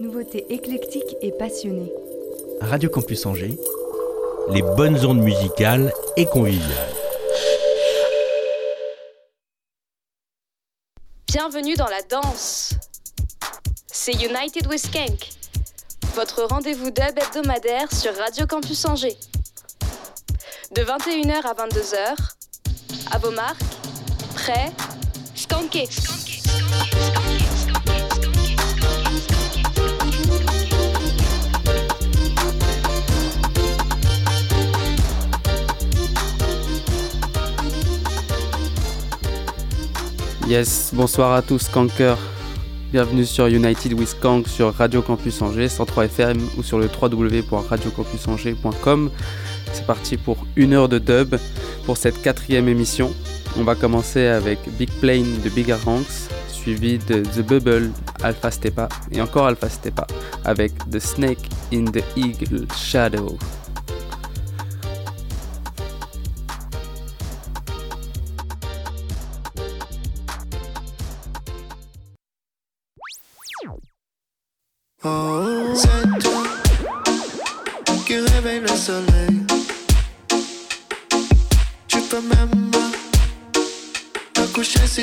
Nouveautés éclectiques et passionnées. Radio Campus Angers, les bonnes ondes musicales et conviviales. Bienvenue dans la danse. C'est United with Kank, votre rendez-vous d'hub hebdomadaire sur Radio Campus Angers. De 21h à 22h, à vos marques, prêts, skanké. skanké, skanké. Yes, bonsoir à tous, Kanker. Bienvenue sur United with Kank sur Radio Campus Angers 103 FM ou sur le www.radiocampusangers.com. C'est parti pour une heure de dub pour cette quatrième émission. On va commencer avec Big Plane de Big Ranks, suivi de The Bubble, Alpha Stepa et encore Alpha Stepa avec The Snake in the Eagle Shadow.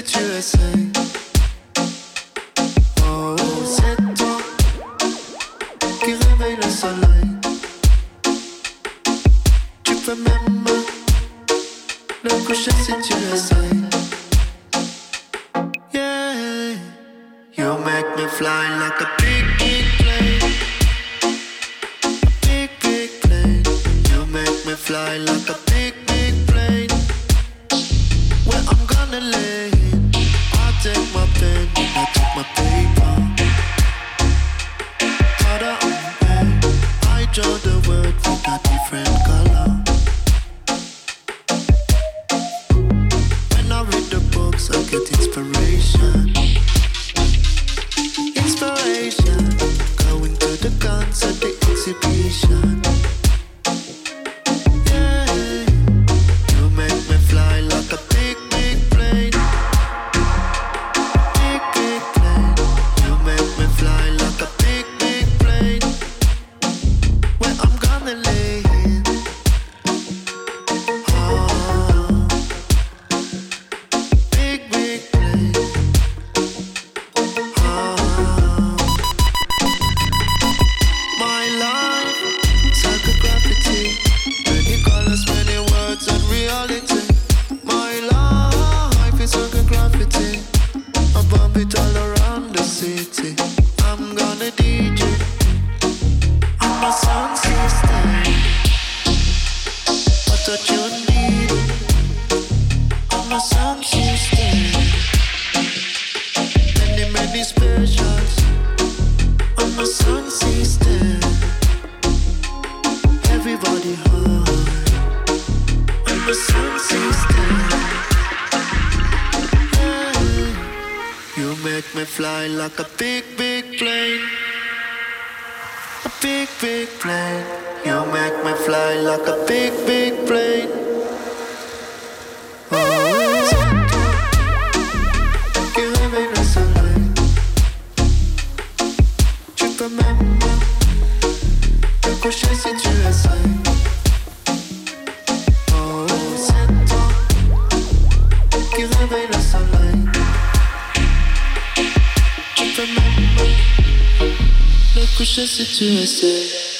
situation. coucher si tu m'essayes.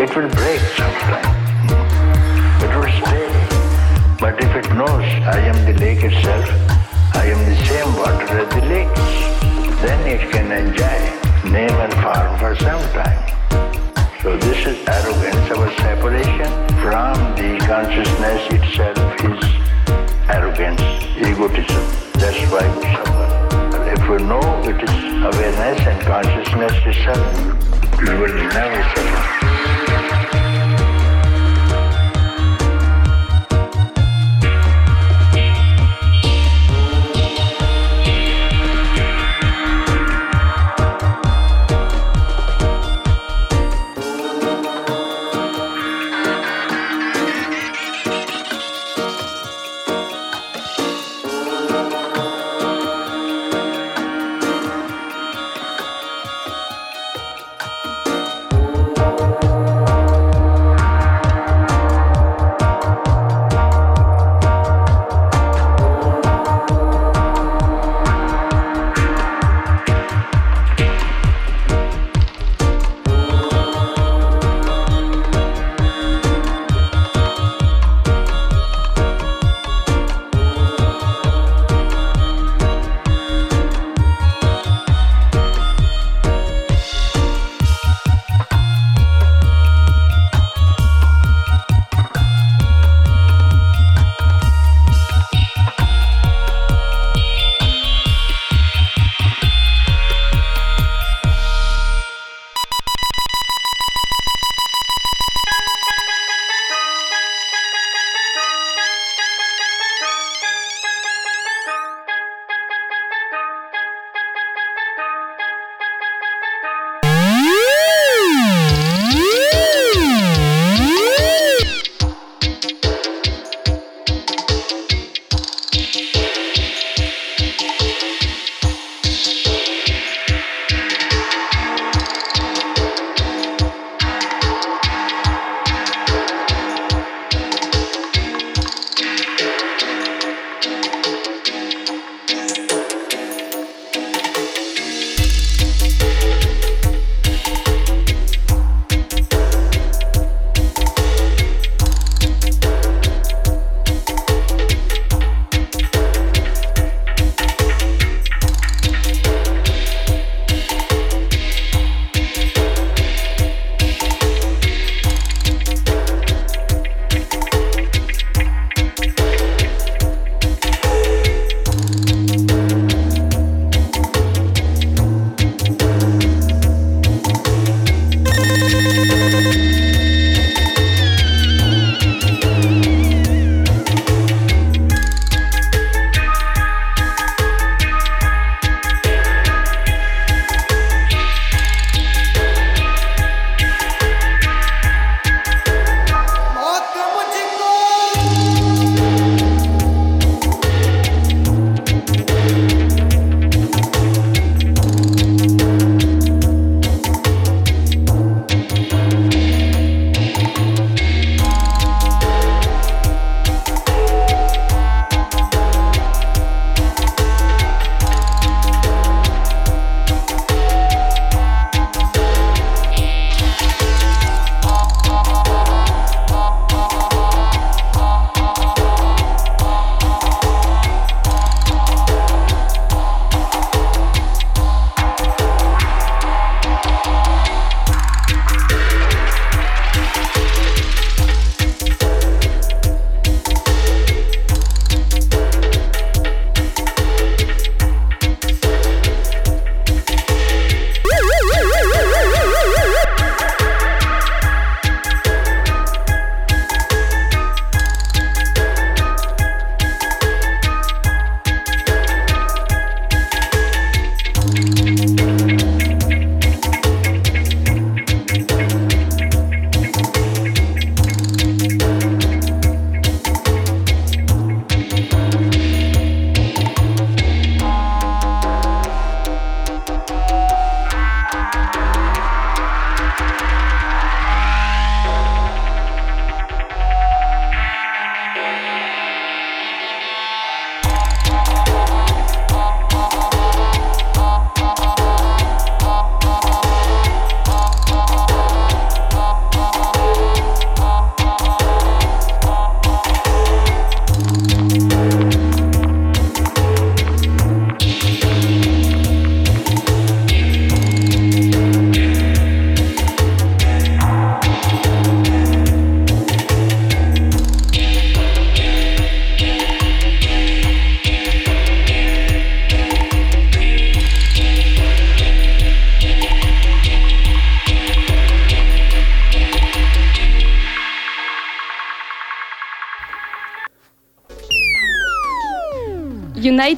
It will break sometime. It will stay. But if it knows I am the lake itself, I am the same water as the lake, then it can enjoy name and form for some time. So this is arrogance, our separation from the consciousness itself is arrogance, egotism. That's why we suffer. If we know it is awareness and consciousness itself, we will never suffer.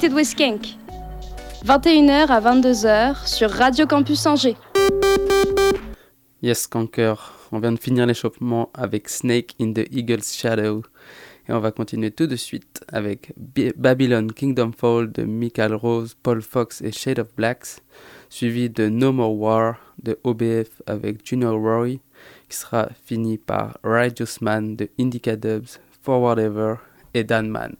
United with Skank. 21h à 22h sur Radio Campus Angers. Yes, Kanker. On vient de finir l'échauffement avec Snake in the Eagle's Shadow. Et on va continuer tout de suite avec Babylon Kingdom Fall de Michael Rose, Paul Fox et Shade of Blacks, suivi de No More War de OBF avec Junior Roy, qui sera fini par Righteous Man de Indica Dubs, Forward Ever et Dan Man.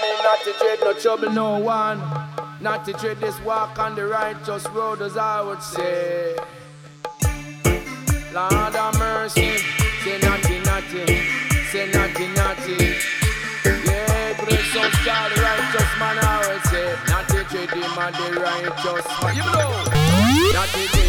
Me mean, not to dread no trouble, no one. Not to dread this walk on the righteous road, as I would say. Lord of mercy, say naughty, naughty, say naughty, naughty. Yeah, praise of God, righteous man, I would say. Not to dread him on the righteous man. You know, not to dread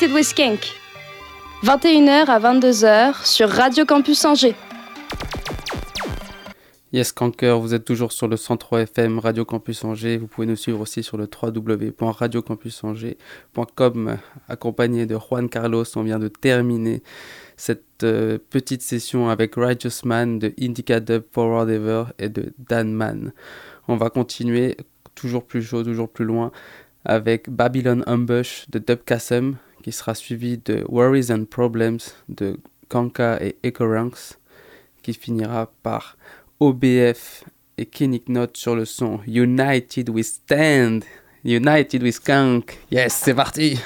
United with Skank. 21h à 22h sur Radio Campus Angers. Yes, Kanker, vous êtes toujours sur le 103 FM Radio Campus Angers. Vous pouvez nous suivre aussi sur le www.radiocampusangers.com. Accompagné de Juan Carlos, on vient de terminer cette euh, petite session avec Righteous Man de Indica Dub Forward Ever et de Dan Man. On va continuer toujours plus chaud, toujours plus loin avec Babylon Ambush de Dub Kassem qui sera suivi de Worries and Problems de Kanka et Ecoranks qui finira par OBF et Kinnick Note sur le son United We Stand, United We Skunk. Yes, c'est parti!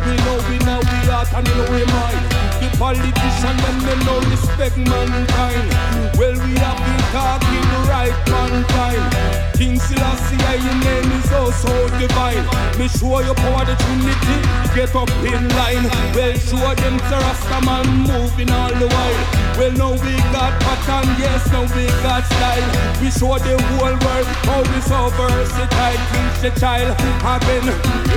We know we know we are know we mind. Politician them they no respect mankind. Well we have been talking the right time. King Selassie, your name is oh so divine. Me show you power the Trinity, get up in line. Well show them the Rastaman moving all the while. Well now we got pattern, yes now we got style. We show the whole world how we so versatile. Teach the child, have been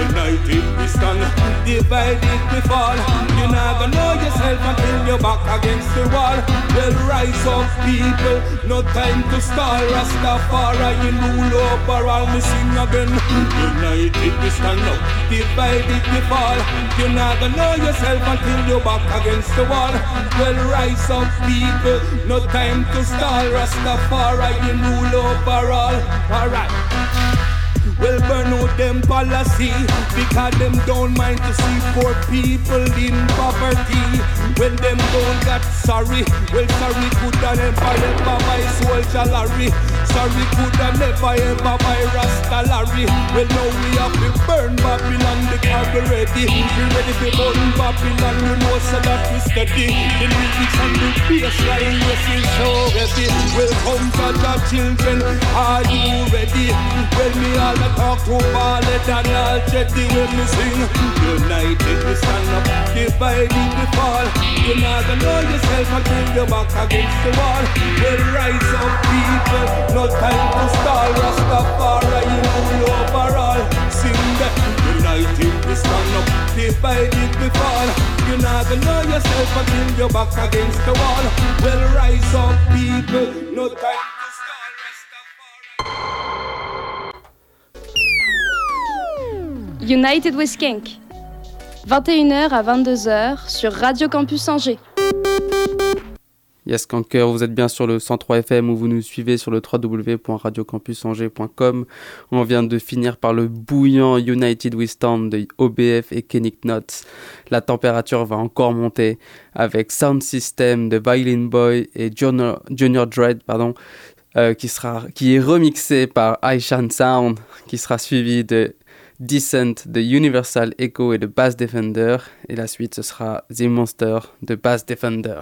united we stand, divided we fall. You never know yourself until you're back against the wall. Well rise up people, no time to stall. Rastafari you rule overall. Me sing again, united we stand up, divided we fall. You never know yourself until you're back against the wall. Well rise up people, no time to stall. Rastafari you rule overall. Alright. Well, burn out them policy because them don't mind to see poor people in poverty. When them don't got sorry, well, sorry could have never ever buy soldier Larry. Sorry could have never ever buy Rasta Larry. Well, now we have to burn Babylon because we ready. We ready to burn Babylon, you know, so that we steady. The lyrics and the bassline, yes, is so heavy. Welcome to the children, are you ready? Well, me all the talk to Ballad and all jetty when we sing. United we stand up, divided we fall. You're not gonna know yourself until you're back against the wall. Well, rise up, people, no time to stall. Rastafari, you rule overall. Sing that. United we stand up, divided we fall. You're not gonna know yourself until you're back against the wall. Well, rise up, people, no time. United We Skank. 21h à 22h sur Radio Campus Angers. Yes, Kanker, vous êtes bien sur le 103 FM ou vous nous suivez sur le www.radiocampusangers.com. On vient de finir par le bouillant United We Stand de OBF et Kennick Nuts. La température va encore monter avec Sound System de Violin Boy et Junior, Junior Dread, pardon, euh, qui, sera, qui est remixé par Aishan Sound, qui sera suivi de Descent de Universal Echo et de Bass Defender. Et la suite, ce sera The Monster de Bass Defender.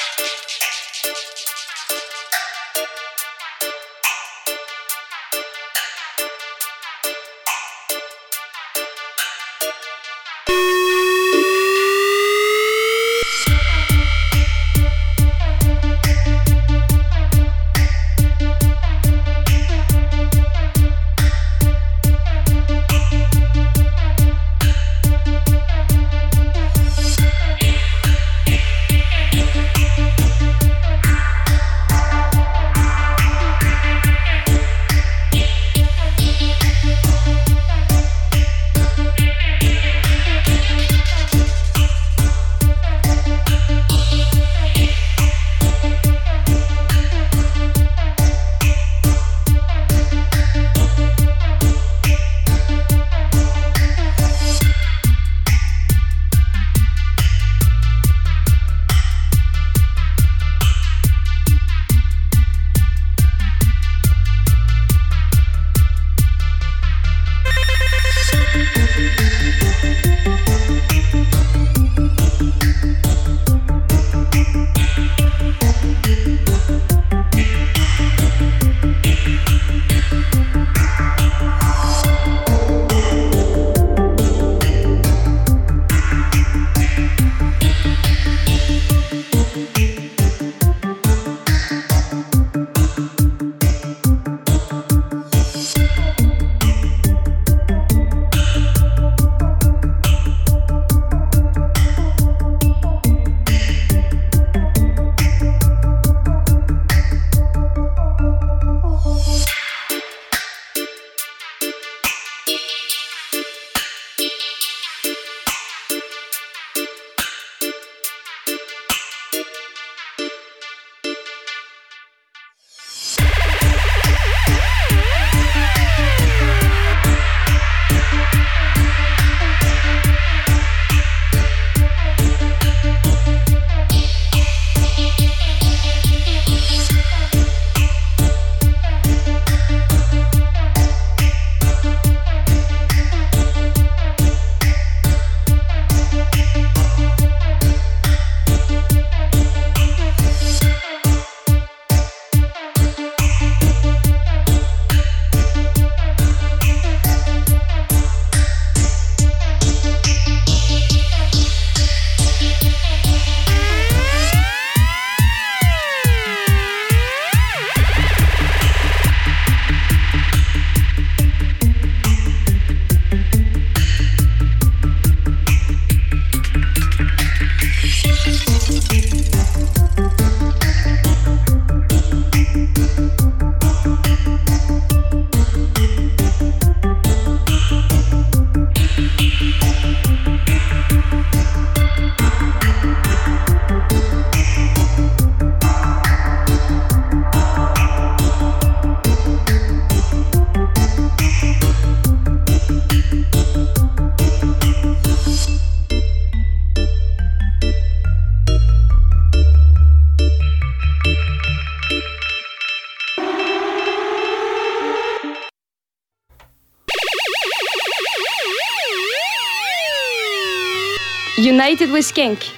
United with Skank.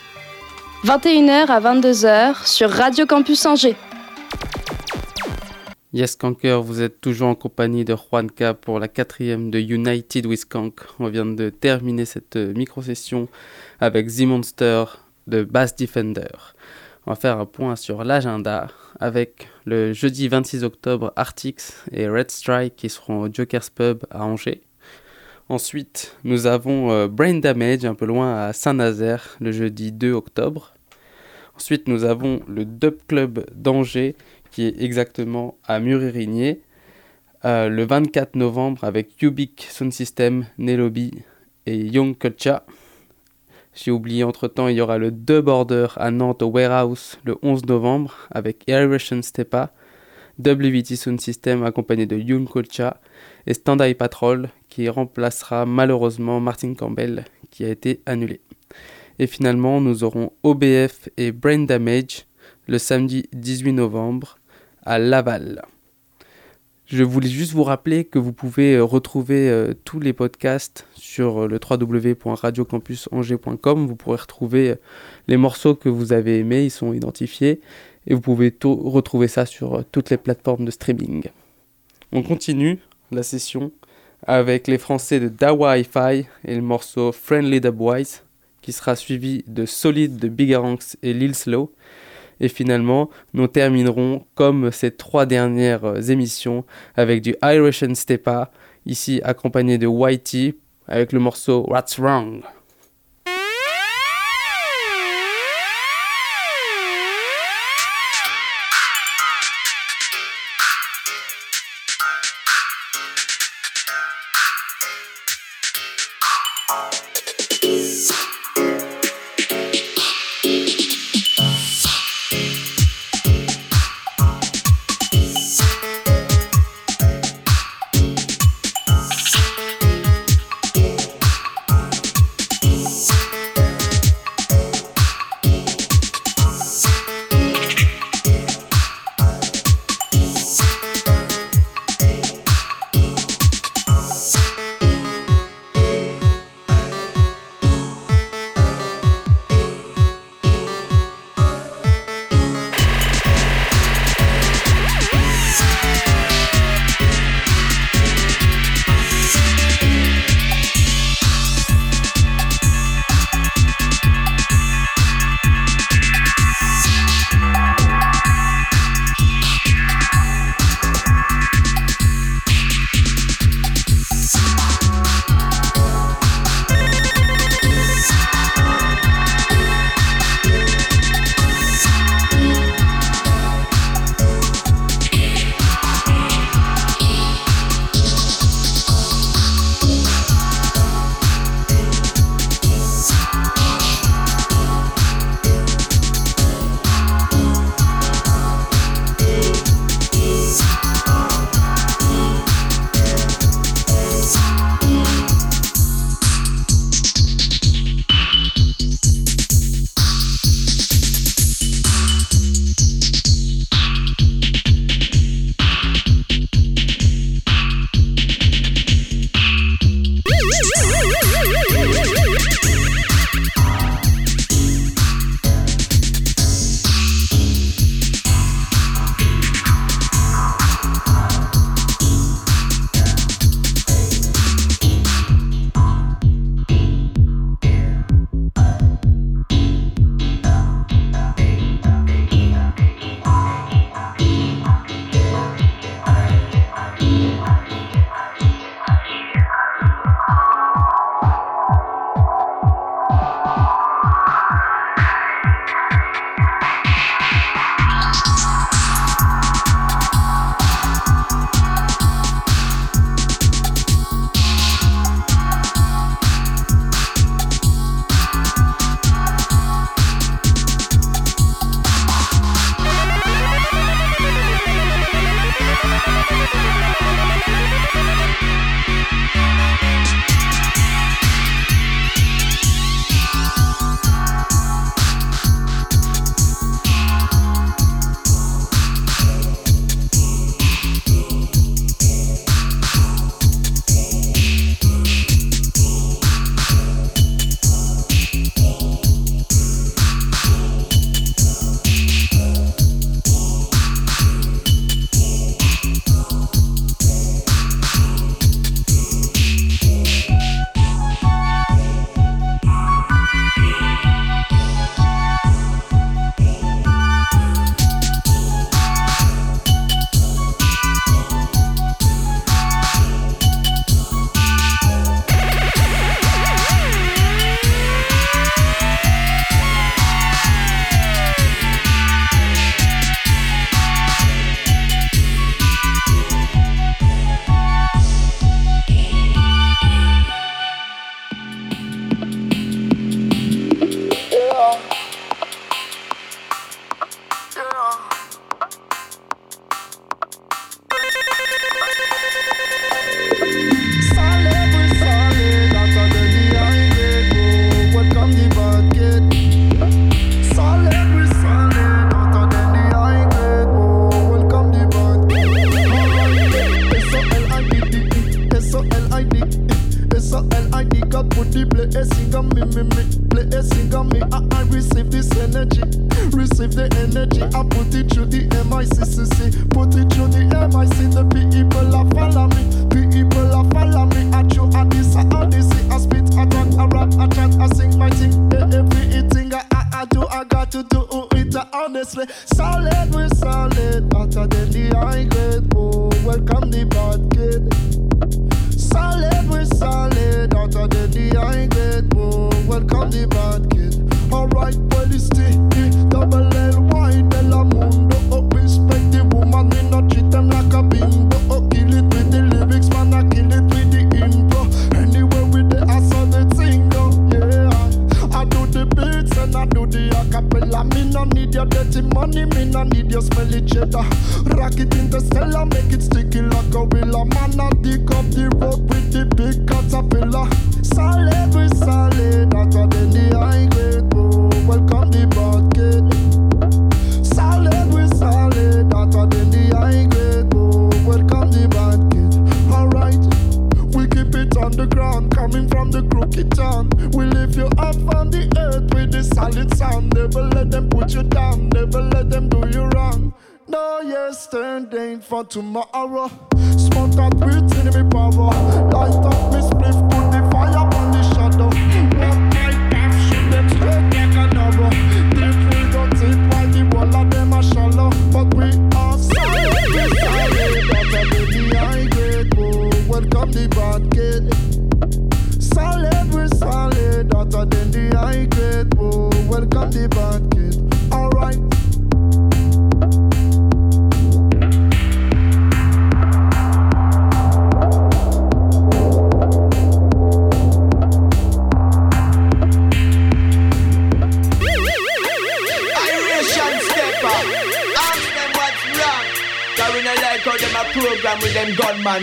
21h à 22h sur Radio Campus Angers. Yes Kanker, vous êtes toujours en compagnie de Juanca pour la quatrième de United with Kank. On vient de terminer cette euh, micro-session avec The Monster de Bass Defender. On va faire un point sur l'agenda avec le jeudi 26 octobre Artix et Red Strike qui seront au Joker's Pub à Angers. Ensuite, nous avons euh, Brain Damage un peu loin à Saint-Nazaire le jeudi 2 octobre. Ensuite, nous avons le Dub Club d'Angers qui est exactement à Murérigné euh, le 24 novembre avec Cubic Sound System, Nelobi et Young Culture. J'ai oublié entre temps, il y aura le Dub Order à Nantes au Warehouse le 11 novembre avec Aeration Stepa, WVT Sound System accompagné de Young Culture et Stand Eye Patrol qui remplacera malheureusement Martin Campbell qui a été annulé. Et finalement, nous aurons OBF et Brain Damage le samedi 18 novembre à Laval. Je voulais juste vous rappeler que vous pouvez euh, retrouver euh, tous les podcasts sur euh, le www.radiocampusangers.com. Vous pourrez retrouver euh, les morceaux que vous avez aimés, ils sont identifiés. Et vous pouvez retrouver ça sur toutes les plateformes de streaming. On continue la session avec les Français de Dawa Hi-Fi et le morceau Friendly Dubwise qui sera suivi de Solid de Big Ranks et Lil Slow. Et finalement, nous terminerons comme ces trois dernières émissions avec du Irish and Stepa, ici accompagné de Whitey avec le morceau What's Wrong?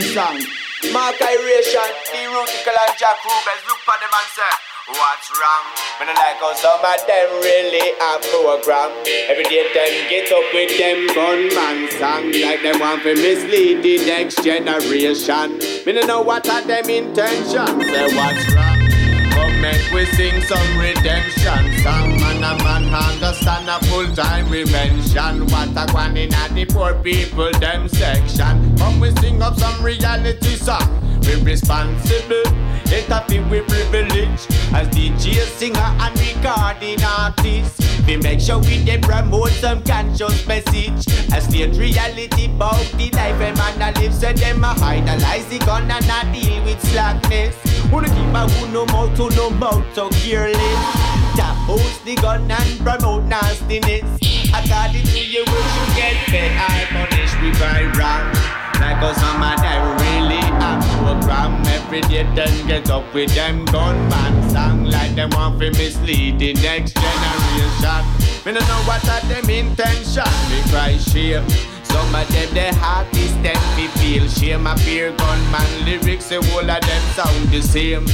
Them song. Mark Iration, the Rutical and Jack Rubens look for them and say, What's wrong? We not like how some of them really a program. Every day them get up with them gunman song. Like them want to mislead the next generation. Me no know what are them intentions. Say what's wrong? Make we sing some redemption song. Man a man understand a full time we mention what a one in a the poor people them section. Come we sing up some reality song. We responsible, it a feel we privilege as DJ singer and recording artist. We make sure we dey promote some conscious message as state reality about the life a man a live. So them a idolize the gun and a deal with slackness. Wanna keep a who no mouth to no mouth so careless. Tap host the gun and promote nastiness. According to you, we should get fed or punished we by wrong. Like us some of them really a program Every day them get up with them gunman song. Like them want to mislead the next generation. Me no know what are them intention Me cry shame. Some of them the artists them me feel shame. I fear gunman lyrics the whole of them sound the same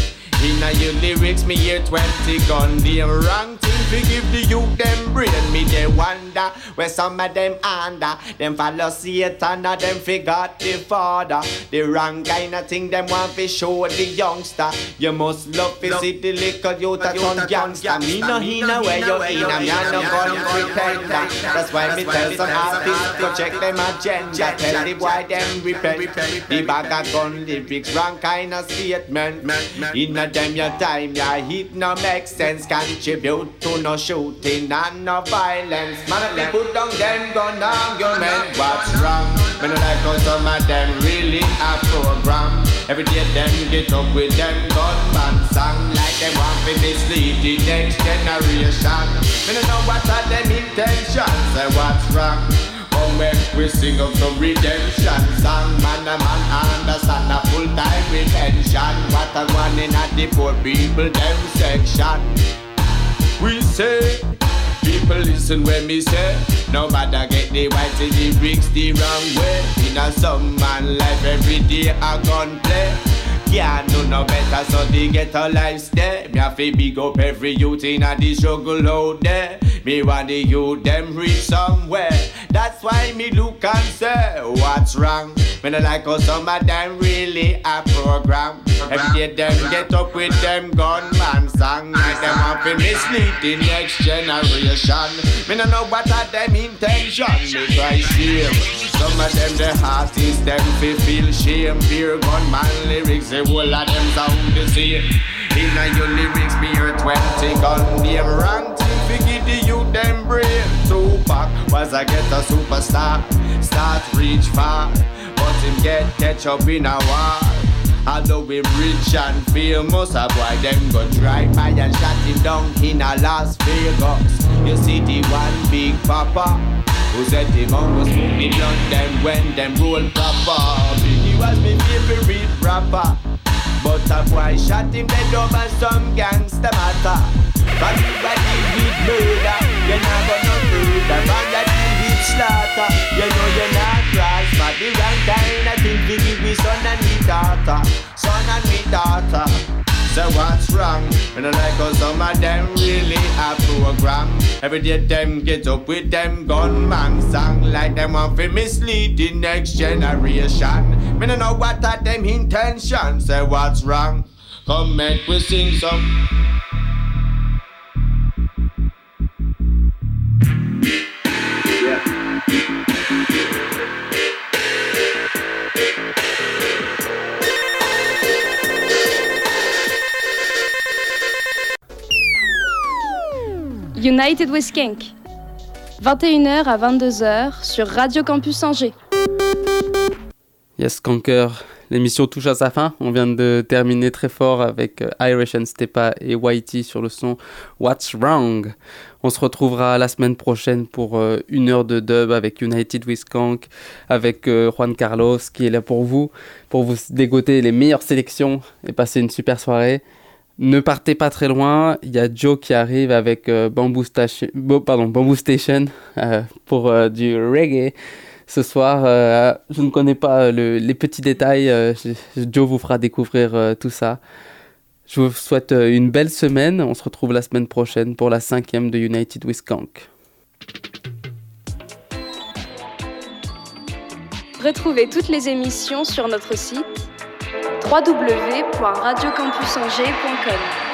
Inna your lyrics me hear 20 gun. Them wrong thing to give the youth them brain. Me they wonder where some of them under. Them follow Satan and them forgot the father. The wrong kind of thing them want to show the youngster. You must love to see the little youth a turn gangster. Me no hina where you in a me a no gun pretender. That's why me tell some artists go check them agenda. Tell the boy them repent The bag of gun lyrics wrong kind of statement Inna them your time your hit no make sense. Contribute to no shooting and no violence. Man they put down them gun argument What's wrong? Me no like how some of them really a program. Every day them get up with them gunman song. Like them want to mislead the next generation. Me no know what are them intentions Say what's wrong? Make we sing up some redemption. Song Man a man understand a full time retention. What a one in a the poor people them section. We say People listen when me say No matter get the white in the bricks the wrong way. In a some man life every day a gun play can't do no better, so they get a life stay. Me have to big up every youth in a the struggle out there. Me want the youth them reach somewhere. That's why me look and say, what's wrong? Me no like how some of them really a program. Every day them get up with them gunman song. Like them to mislead the next generation. Me no know what are them intention. Me try shame. Some of them the artists them fi feel shame. Fear gunman lyrics, the whole of them sound the same. Inna your lyrics, me hear 20 gun them wrong thing fi give the youth them brain. Tupac was I get a superstar, start reach far, but him get catch up in a war. Although him rich and famous, a boy them go drive by and shot him down in a Las Vegas. You see the one big papa who said him on was smoking blunt them when them roll proper. Biggie was my favorite rapper. But a boy shot him dead over some gangster matter. From everybody with murder, you're not gonna further. From that with slaughter, you know you're not cross. But the wrong kind of thing to give me son and me daughter, son and me daughter. So what's wrong? And I like how some of them really a program. Every day them get up with them gunman song like them want to mislead the next generation. Me no know what are them intentions. Say what's wrong? Come make we sing some. United with Skank. 21h à 22h sur Radio Campus Angers. Yes, Kanker, l'émission touche à sa fin. On vient de terminer très fort avec euh, Irish and Stepa et Whitey sur le son What's Wrong? On se retrouvera la semaine prochaine pour euh, une heure de dub avec United with Skank, avec euh, Juan Carlos qui est là pour vous, pour vous dégoter les meilleures sélections et passer une super soirée. Ne partez pas très loin, il y a Joe qui arrive avec Bamboo, Station, pour du reggae. Ce soir, euh, je ne connais pas le- les petits détails, euh, Joe vous fera découvrir euh, tout ça. Je vous souhaite euh, une belle semaine, on se retrouve la semaine prochaine pour la cinquième de United with Skank. Retrouvez toutes les émissions sur notre site www.radiocampusangers.com.